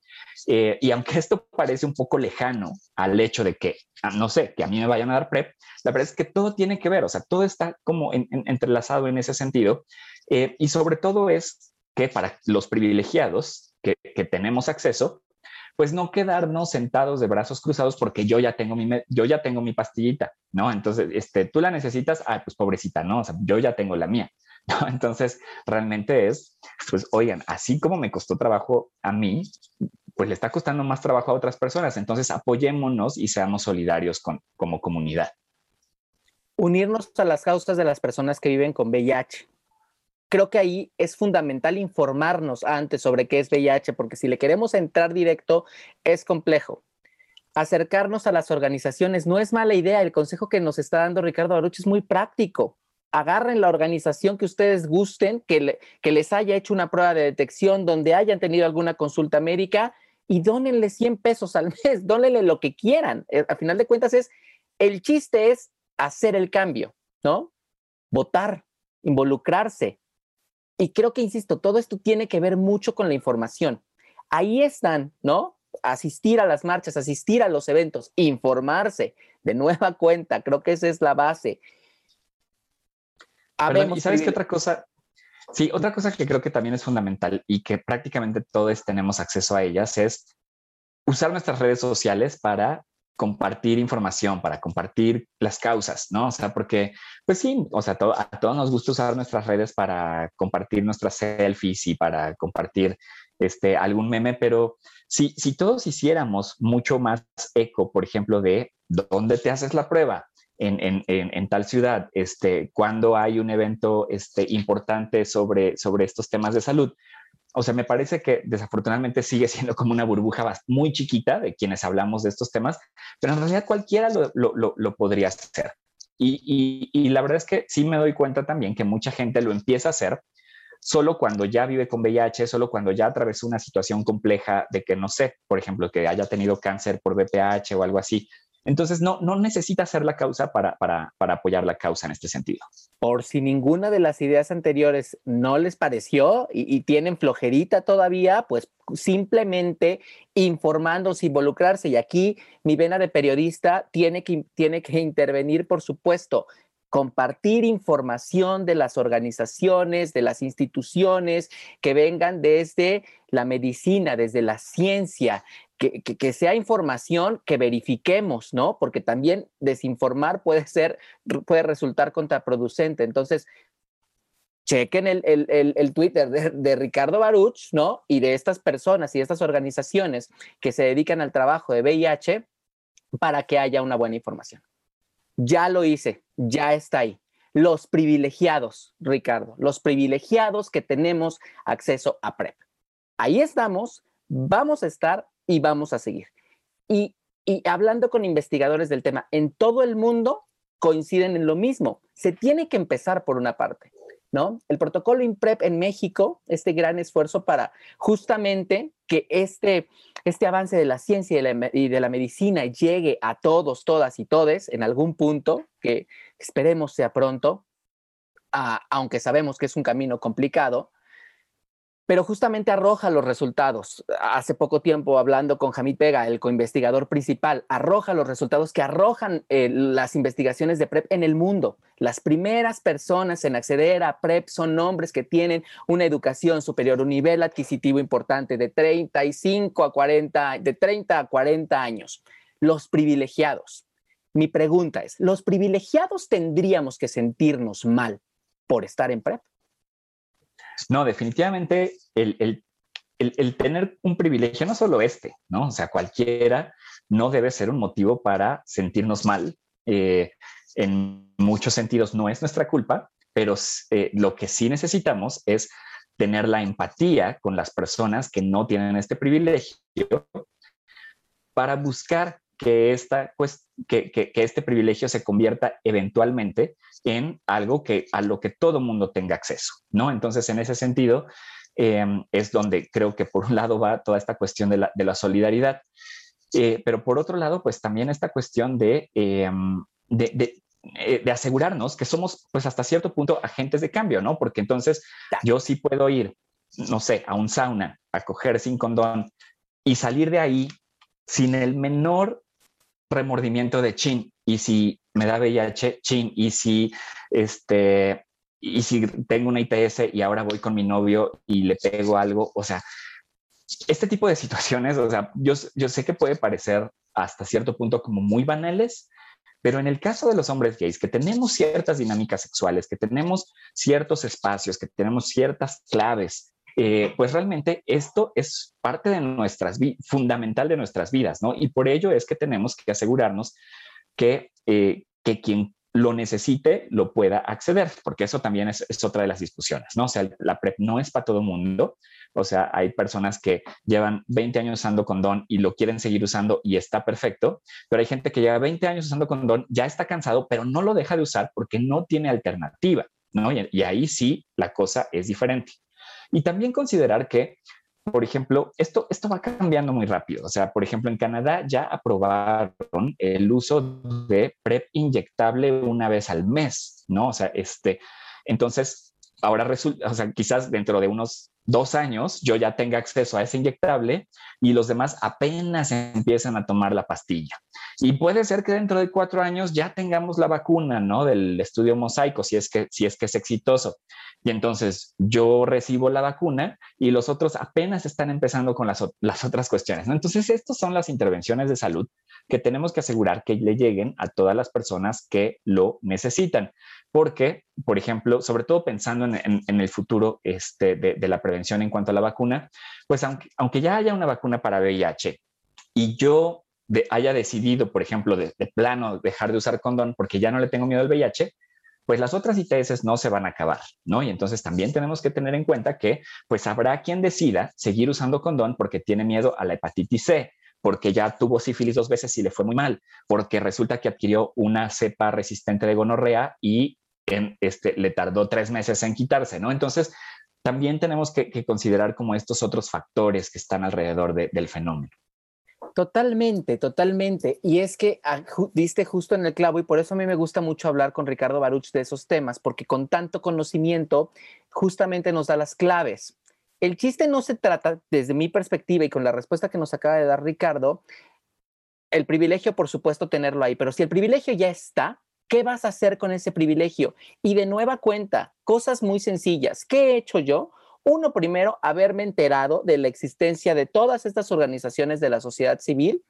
eh, y aunque esto parece un poco lejano al hecho de que, ah, no sé, que a mí me vayan a dar PrEP, la verdad es que todo tiene que ver, o sea, todo está como entrelazado en ese sentido eh, y sobre todo es que para los privilegiados que, tenemos acceso, pues no quedarnos sentados de brazos cruzados porque yo ya tengo mi, yo ya tengo mi pastillita, ¿no? Entonces, este, tú la necesitas, ah, pues pobrecita, ¿no? Yo ya tengo la mía, ¿no? Entonces, realmente es, pues, oigan, así como me costó trabajo a mí, pues le está costando más trabajo a otras personas. Entonces, apoyémonos y seamos solidarios con, como comunidad. Unirnos a las causas de las personas que viven con VIH creo que ahí es fundamental informarnos antes sobre qué es VIH, porque si le queremos entrar directo, es complejo. Acercarnos a las organizaciones no es mala idea. El consejo que nos está dando Ricardo Baruch es muy práctico. Agarren la organización que ustedes gusten, que, que les haya hecho una prueba de detección, donde hayan tenido alguna consulta médica y dónenle 100 pesos al mes, dónenle lo que quieran. Eh, a final de cuentas es, el chiste es hacer el cambio, ¿no? Votar, involucrarse, y creo que, insisto, todo esto tiene que ver mucho con la información. Ahí están, ¿no? Asistir a las marchas, asistir a los eventos, informarse de nueva cuenta. Creo que esa es la base. ¿Y sabes qué otra cosa? Sí, otra cosa que creo que también es fundamental y que prácticamente todos tenemos acceso a ellas es usar nuestras redes sociales para compartir información, para compartir las causas, ¿no? O sea, porque, pues sí, o sea, a todos nos gusta usar nuestras redes para compartir nuestras selfies y para compartir este, algún meme, pero si, si todos hiciéramos mucho más eco, por ejemplo, de dónde te haces la prueba, en, en, en, tal ciudad, este, cuando hay un evento este, importante sobre, sobre estos temas de salud, o sea, me parece que desafortunadamente sigue siendo como una burbuja muy chiquita de quienes hablamos de estos temas, pero en realidad cualquiera lo, podría hacer. Y, y, la verdad es que sí me doy cuenta también que mucha gente lo empieza a hacer solo cuando ya vive con VIH, solo cuando ya atravesó una situación compleja de que, no sé, por ejemplo, que haya tenido cáncer por VPH o algo así, entonces, no, no necesita ser la causa para, apoyar la causa en este sentido. Por si ninguna de las ideas anteriores no les pareció y, tienen flojerita todavía, pues simplemente informándose, involucrarse. Y aquí mi vena de periodista tiene que, tiene que intervenir, por supuesto compartir información de las organizaciones, de las instituciones que vengan desde la medicina, desde la ciencia, que, sea información que verifiquemos, ¿no? Porque también desinformar puede ser, puede resultar contraproducente. Entonces, chequen el, el, Twitter de, de, Ricardo Baruch, ¿no? Y de estas personas y de estas organizaciones que se dedican al trabajo de VIH para que haya una buena información. Ya lo hice, ya está ahí. Los privilegiados, Ricardo, los privilegiados que tenemos acceso a PrEP. Ahí estamos, vamos a estar y vamos a seguir. Y, hablando con investigadores del tema, en todo el mundo coinciden en lo mismo. Se tiene que empezar por una parte. ¿No? El protocolo IMPREP en México, este gran esfuerzo para justamente que este, este avance de la ciencia y de la, y de la medicina llegue a todos, todas y todes en algún punto, que esperemos sea pronto, aunque sabemos que es un camino complicado, pero justamente arroja los resultados. Hace poco tiempo, hablando con Jamid Pega, el coinvestigador principal, arroja los resultados que arrojan eh, las investigaciones de PrEP en el mundo. Las primeras personas en acceder a PrEP son hombres que tienen una educación superior, un nivel adquisitivo importante de 35 a 40, de 30 a 40 años. Los privilegiados. Mi pregunta es, ¿los privilegiados tendríamos que sentirnos mal por estar en PrEP? No, definitivamente el, el- el- tener un privilegio, no solo este, ¿no? O sea, cualquiera no debe ser un motivo para sentirnos mal. Eh, en muchos sentidos no es nuestra culpa, pero eh, lo que sí necesitamos es tener la empatía con las personas que no tienen este privilegio para buscar que, esta, pues, que, que- que este privilegio se convierta eventualmente en algo que a lo que todo mundo tenga acceso, ¿no? Entonces, en ese sentido, eh, es donde creo que por un lado va toda esta cuestión de la, de la solidaridad, eh, pero por otro lado, pues también esta cuestión de, eh, de, de- eh, de asegurarnos que somos, pues hasta cierto punto, agentes de cambio, ¿no? Porque entonces yo sí puedo ir, no sé, a un sauna, a coger sin condón y salir de ahí sin el menor remordimiento de chin. Y si me da VIH, chin. Y si, este, y si tengo una ITS y ahora voy con mi novio y le pego algo, o sea, este tipo de situaciones, o sea, yo, yo sé que puede parecer hasta cierto punto como muy banales, pero en el caso de los hombres gays, que tenemos ciertas dinámicas sexuales, que tenemos ciertos espacios, que tenemos ciertas claves, eh, pues realmente esto es parte de nuestras vidas, fundamental de nuestras vidas, ¿no? Y por ello es que tenemos que asegurarnos que, eh, que quien lo necesite lo pueda acceder, porque eso también es, otra de las discusiones, ¿no? O sea, la PrEP no es para todo mundo, o sea, hay personas que llevan 20 años usando condón y lo quieren seguir usando y está perfecto, pero hay gente que lleva 20 años usando condón, ya está cansado, pero no lo deja de usar porque no tiene alternativa, ¿no? Y ahí sí la cosa es diferente. Y también considerar que, por ejemplo, esto, esto va cambiando muy rápido. O sea, por ejemplo, en Canadá ya aprobaron el uso de PrEP inyectable una vez al mes, ¿no? O sea, este, entonces, ahora resulta, o sea, quizás dentro de unos dos años yo ya tenga acceso a ese inyectable y los demás apenas empiezan a tomar la pastilla. Y puede ser que dentro de cuatro años ya tengamos la vacuna, ¿no? Del estudio mosaico, si es que, si es, que es exitoso. Y entonces yo recibo la vacuna y los otros apenas están empezando con las, las otras cuestiones, ¿no? Entonces, estas son las intervenciones de salud que tenemos que asegurar que le lleguen a todas las personas que lo necesitan. Porque, por ejemplo, sobre todo pensando en, el futuro este, de, de, la prevención en cuanto a la vacuna, pues aunque, aunque ya haya una vacuna para VIH y yo haya decidido, por ejemplo, de, plano dejar de usar condón porque ya no le tengo miedo al VIH, pues las otras ITS no se van a acabar, ¿no? Y entonces también tenemos que tener en cuenta que pues habrá quien decida seguir usando condón porque tiene miedo a la hepatitis C, porque ya tuvo sífilis dos veces y le fue muy mal, porque resulta que adquirió una cepa resistente de gonorrea y este, le tardó tres meses en quitarse, ¿no? Entonces, también tenemos que, considerar como estos otros factores que están alrededor de, del fenómeno. Totalmente, totalmente. Y es que diste justo en el clavo y por eso a mí me gusta mucho hablar con Ricardo Baruch de esos temas, porque con tanto conocimiento justamente nos da las claves. El chiste no se trata, desde mi perspectiva y con la respuesta que nos acaba de dar Ricardo, el privilegio, por supuesto, tenerlo ahí, pero si el privilegio ya está, ¿qué vas a hacer con ese privilegio? Y de nueva cuenta, cosas muy sencillas. ¿Qué he hecho yo? Uno, primero, haberme enterado de la existencia de todas estas organizaciones de la sociedad civil,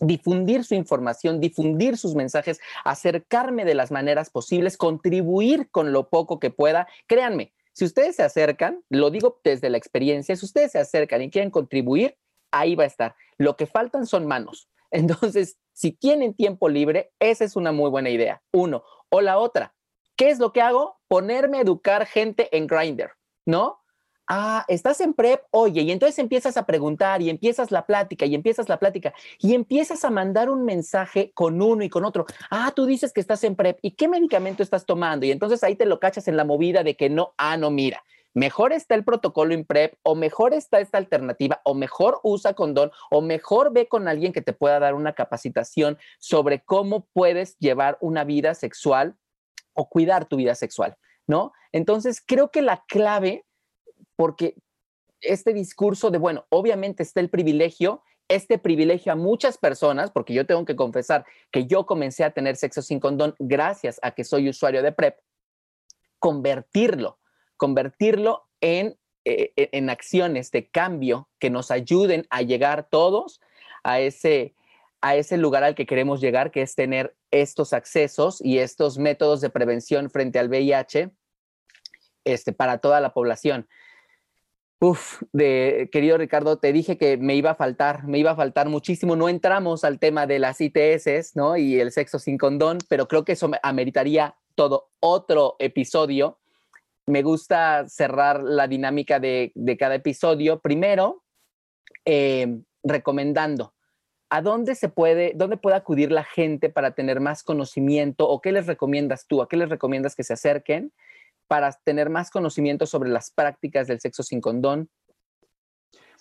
difundir su información, difundir sus mensajes, acercarme de las maneras posibles, contribuir con lo poco que pueda. Créanme, si ustedes se acercan, lo digo desde la experiencia, si ustedes se acercan y quieren contribuir, ahí va a estar. Lo que faltan son manos. Entonces, si tienen tiempo libre, esa es una muy buena idea. Uno. O la otra, ¿qué es lo que hago? Ponerme a educar gente en Grindr, ¿no? Ah, estás en prep, oye, y entonces empiezas a preguntar y empiezas la plática y empiezas la plática y empiezas a mandar un mensaje con uno y con otro. Ah, tú dices que estás en prep y qué medicamento estás tomando y entonces ahí te lo cachas en la movida de que no, ah, no, mira, mejor está el protocolo en PrEP o mejor está esta alternativa o mejor usa condón o mejor ve con alguien que te pueda dar una capacitación sobre cómo puedes llevar una vida sexual o cuidar tu vida sexual, ¿no? Entonces, creo que la clave porque este discurso de, bueno, obviamente está el privilegio, este privilegio a muchas personas, porque yo tengo que confesar que yo comencé a tener sexo sin condón gracias a que soy usuario de PrEP, convertirlo, convertirlo en, eh, e, en acciones de cambio que nos ayuden a llegar todos a ese, a ese lugar al que queremos llegar, que es tener estos accesos y estos métodos de prevención frente al VIH este, para toda la población. Uf, de querido Ricardo, te dije que me iba a faltar, me iba a faltar muchísimo. No entramos al tema de las ITS, ¿no? Y el sexo sin condón, pero creo que eso ameritaría todo otro episodio. Me gusta cerrar la dinámica de, cada episodio. Primero, eh, recomendando a dónde se puede, dónde puede acudir la gente para tener más conocimiento o qué les recomiendas tú, a qué les recomiendas que se acerquen para tener más conocimiento sobre las prácticas del sexo sin condón?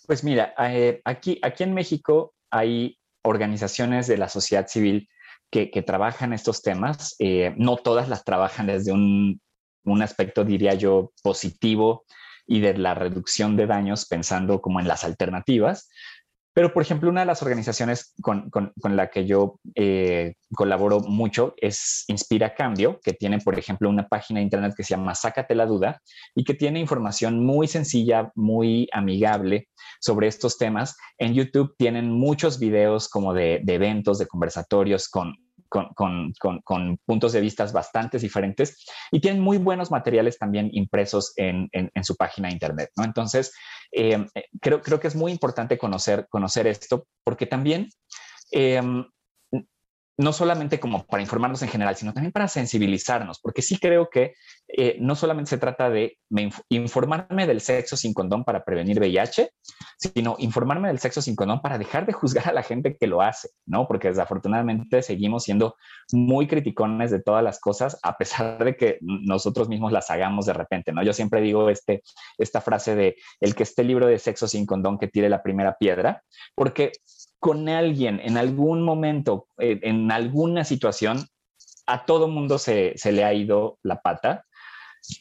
Pues mira, eh, aquí, aquí en México hay organizaciones de la sociedad civil que, trabajan estos temas. Eh, no todas las trabajan desde un, un aspecto, diría yo, positivo y de la reducción de daños pensando como en las alternativas, pero, por ejemplo, una de las organizaciones con, la que yo eh, colaboro mucho es Inspira Cambio, que tiene, por ejemplo, una página de internet que se llama Sácate la Duda y que tiene información muy sencilla, muy amigable sobre estos temas. En YouTube tienen muchos videos como de eventos, de conversatorios con, con, puntos de vista bastante diferentes y tienen muy buenos materiales también impresos en, su página de internet. Entonces, eh, creo, creo que es muy importante conocer, conocer esto porque también em, no solamente como para informarnos en general, sino también para sensibilizarnos, porque sí creo que eh, no solamente se trata de informarme del sexo sin condón para prevenir VIH, sino informarme del sexo sin condón para dejar de juzgar a la gente que lo hace, ¿no? Porque desafortunadamente seguimos siendo muy criticones de todas las cosas, a pesar de que nosotros mismos las hagamos de repente, ¿no? Yo siempre digo este, esta frase de el que esté libro de sexo sin condón que tire la primera piedra, porque con alguien en algún momento, eh, en alguna situación, a todo mundo se, le ha ido la pata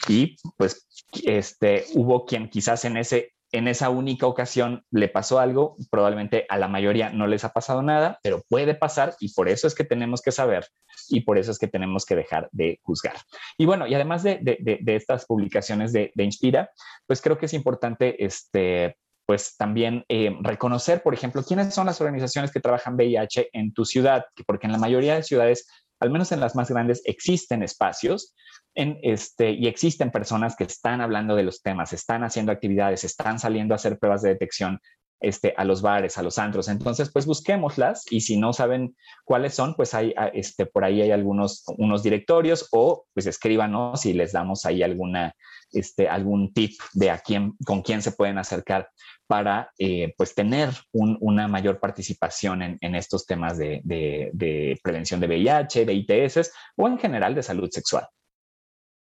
y pues este, hubo quien quizás en, ese, en esa única ocasión le pasó algo, probablemente a la mayoría no les ha pasado nada, pero puede pasar y por eso es que tenemos que saber y por eso es que tenemos que dejar de juzgar. Y bueno, y además de, estas publicaciones de, Inspira, pues creo que es importante este, pues también eh, reconocer, por ejemplo, quiénes son las organizaciones que trabajan VIH en tu ciudad, porque en la mayoría de ciudades, al menos en las más grandes, existen espacios este, y existen personas que están hablando de los temas, están haciendo actividades, están saliendo a hacer pruebas de detección este, a los bares, a los antros. Entonces, pues busquémoslas y si no saben cuáles son, pues hay, ah, este, por ahí hay algunos unos directorios o pues escríbanos y les damos ahí alguna, este, algún tip de a quién, con quién se pueden acercar para eh, pues tener una mayor participación en, estos temas de, prevención de VIH, de ITS o en general de salud sexual.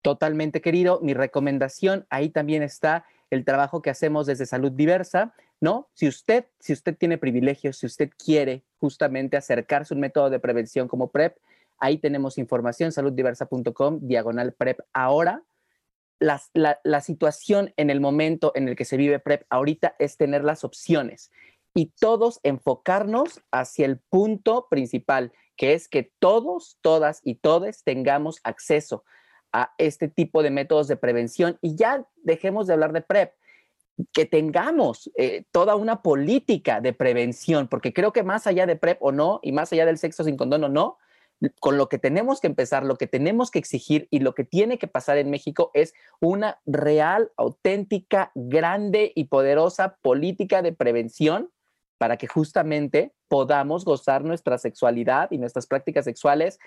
Totalmente querido. Mi recomendación, ahí también está el trabajo que hacemos desde Salud Diversa, ¿no? Si usted, si usted tiene privilegios, si usted quiere justamente acercarse a un método de prevención como PrEP, ahí tenemos información, saluddiversa.com, diagonal PrEP ahora la, situación en el momento en el que se vive PrEP ahorita es tener las opciones y todos enfocarnos hacia el punto principal, que es que todos, todas y todes tengamos acceso a este tipo de métodos de prevención y ya dejemos de hablar de PrEP, que tengamos eh, toda una política de prevención, porque creo que más allá de PrEP o no, y más allá del sexo sin condón o no, con lo que tenemos que empezar, lo que tenemos que exigir y lo que tiene que pasar en México es una real, auténtica, grande y poderosa política de prevención para que justamente podamos gozar nuestra sexualidad y nuestras prácticas sexuales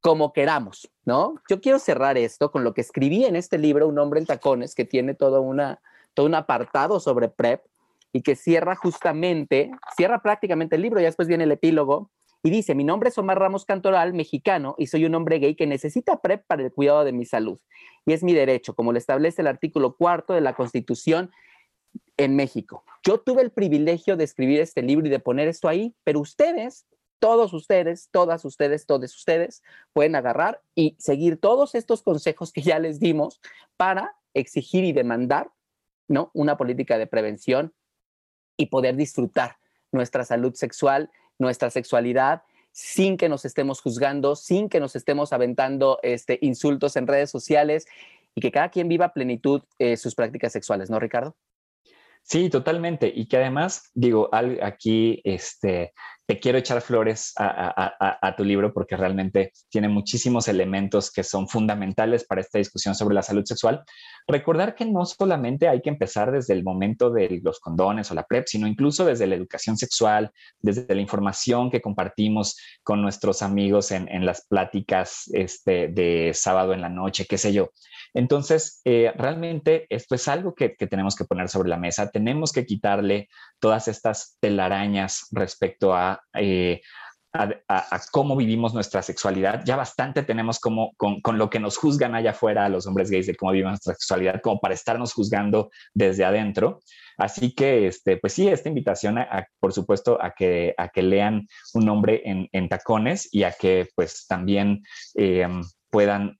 como queramos, ¿no? Yo quiero cerrar esto con lo que escribí en este libro, Un hombre en tacones, que tiene toda una, todo un apartado sobre PrEP y que cierra justamente, cierra prácticamente el libro, ya después viene el epílogo y dice, mi nombre es Omar Ramos Cantoral, mexicano, y soy un hombre gay que necesita PrEP para el cuidado de mi salud. Y es mi derecho, como lo establece el artículo cuarto de la Constitución en México. Yo tuve el privilegio de escribir este libro y de poner esto ahí, pero ustedes, todos ustedes, todas ustedes, todos ustedes, pueden agarrar y seguir todos estos consejos que ya les dimos para exigir y demandar ¿no? una política de prevención y poder disfrutar nuestra salud sexual nuestra sexualidad sin que nos estemos juzgando, sin que nos estemos aventando este, insultos en redes sociales y que cada quien viva a plenitud eh, sus prácticas sexuales, ¿no, Ricardo? Sí, totalmente. Y que además, digo, aquí este, te quiero echar flores a, tu libro porque realmente tiene muchísimos elementos que son fundamentales para esta discusión sobre la salud sexual. Recordar que no solamente hay que empezar desde el momento de los condones o la PrEP, sino incluso desde la educación sexual, desde la información que compartimos con nuestros amigos en, las pláticas este, de sábado en la noche, qué sé yo. Entonces, eh, realmente esto es algo que, tenemos que poner sobre la mesa. Tenemos que quitarle todas estas telarañas respecto a, eh, a, cómo vivimos nuestra sexualidad. Ya bastante tenemos como con, lo que nos juzgan allá afuera a los hombres gays de cómo vivimos nuestra sexualidad, como para estarnos juzgando desde adentro. Así que, este, pues sí, esta invitación, por supuesto, a que, a que lean un nombre en, tacones y a que pues también eh, puedan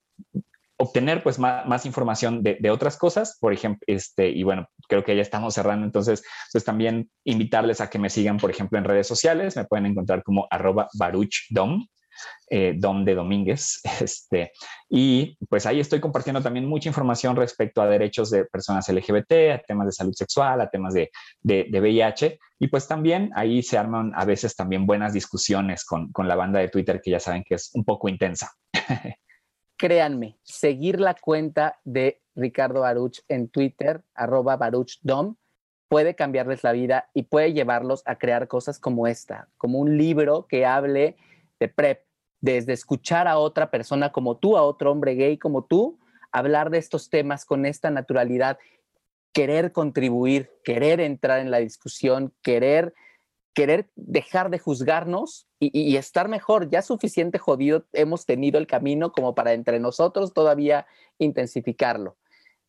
obtener pues más, información de, otras cosas, por ejemplo, este, y bueno, creo que ya estamos cerrando, entonces, pues también invitarles a que me sigan, por ejemplo, en redes sociales, me pueden encontrar como arroba baruchdom, eh, Dom de Domínguez, este, y pues ahí estoy compartiendo también mucha información respecto a derechos de personas LGBT, a temas de salud sexual, a temas de, de, VIH, y pues también ahí se arman a veces también buenas discusiones con, con la banda de Twitter que ya saben que es un poco intensa. créanme, seguir la cuenta de Ricardo Baruch en Twitter, arroba baruchdom, puede cambiarles la vida y puede llevarlos a crear cosas como esta, como un libro que hable de PrEP, desde escuchar a otra persona como tú, a otro hombre gay como tú, hablar de estos temas con esta naturalidad, querer contribuir, querer entrar en la discusión, querer querer dejar de juzgarnos y, estar mejor. Ya suficiente jodido hemos tenido el camino como para entre nosotros todavía intensificarlo.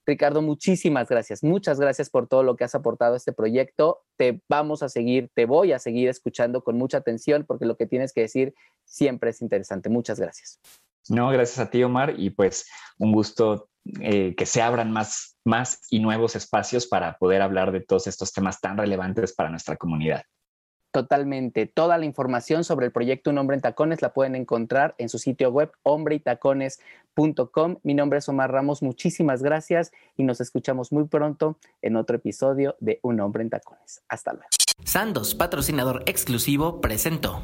Ricardo, muchísimas gracias. Muchas gracias por todo lo que has aportado a este proyecto. Te vamos a seguir, te voy a seguir escuchando con mucha atención porque lo que tienes que decir siempre es interesante. Muchas gracias. No, gracias a ti, Omar, y pues un gusto eh, que se abran más, más y nuevos espacios para poder hablar de todos estos temas tan relevantes para nuestra comunidad. Totalmente. Toda la información sobre el proyecto Un Hombre en Tacones la pueden encontrar en su sitio web hombreytacones.com. Mi nombre es Omar Ramos. Muchísimas gracias y nos escuchamos muy pronto en otro episodio de Un Hombre en Tacones. Hasta luego. Sandos, patrocinador exclusivo, presentó.